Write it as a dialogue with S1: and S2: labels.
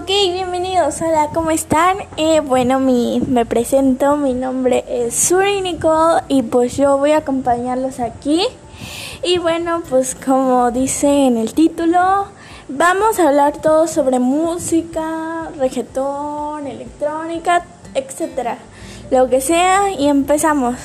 S1: Ok, bienvenidos. Hola, ¿cómo están? Eh, bueno, mi, me presento. Mi nombre es Suri Nicole y pues yo voy a acompañarlos aquí. Y bueno, pues como dice en el título, vamos a hablar todo sobre música, reggaetón, electrónica, etcétera. Lo que sea y empezamos.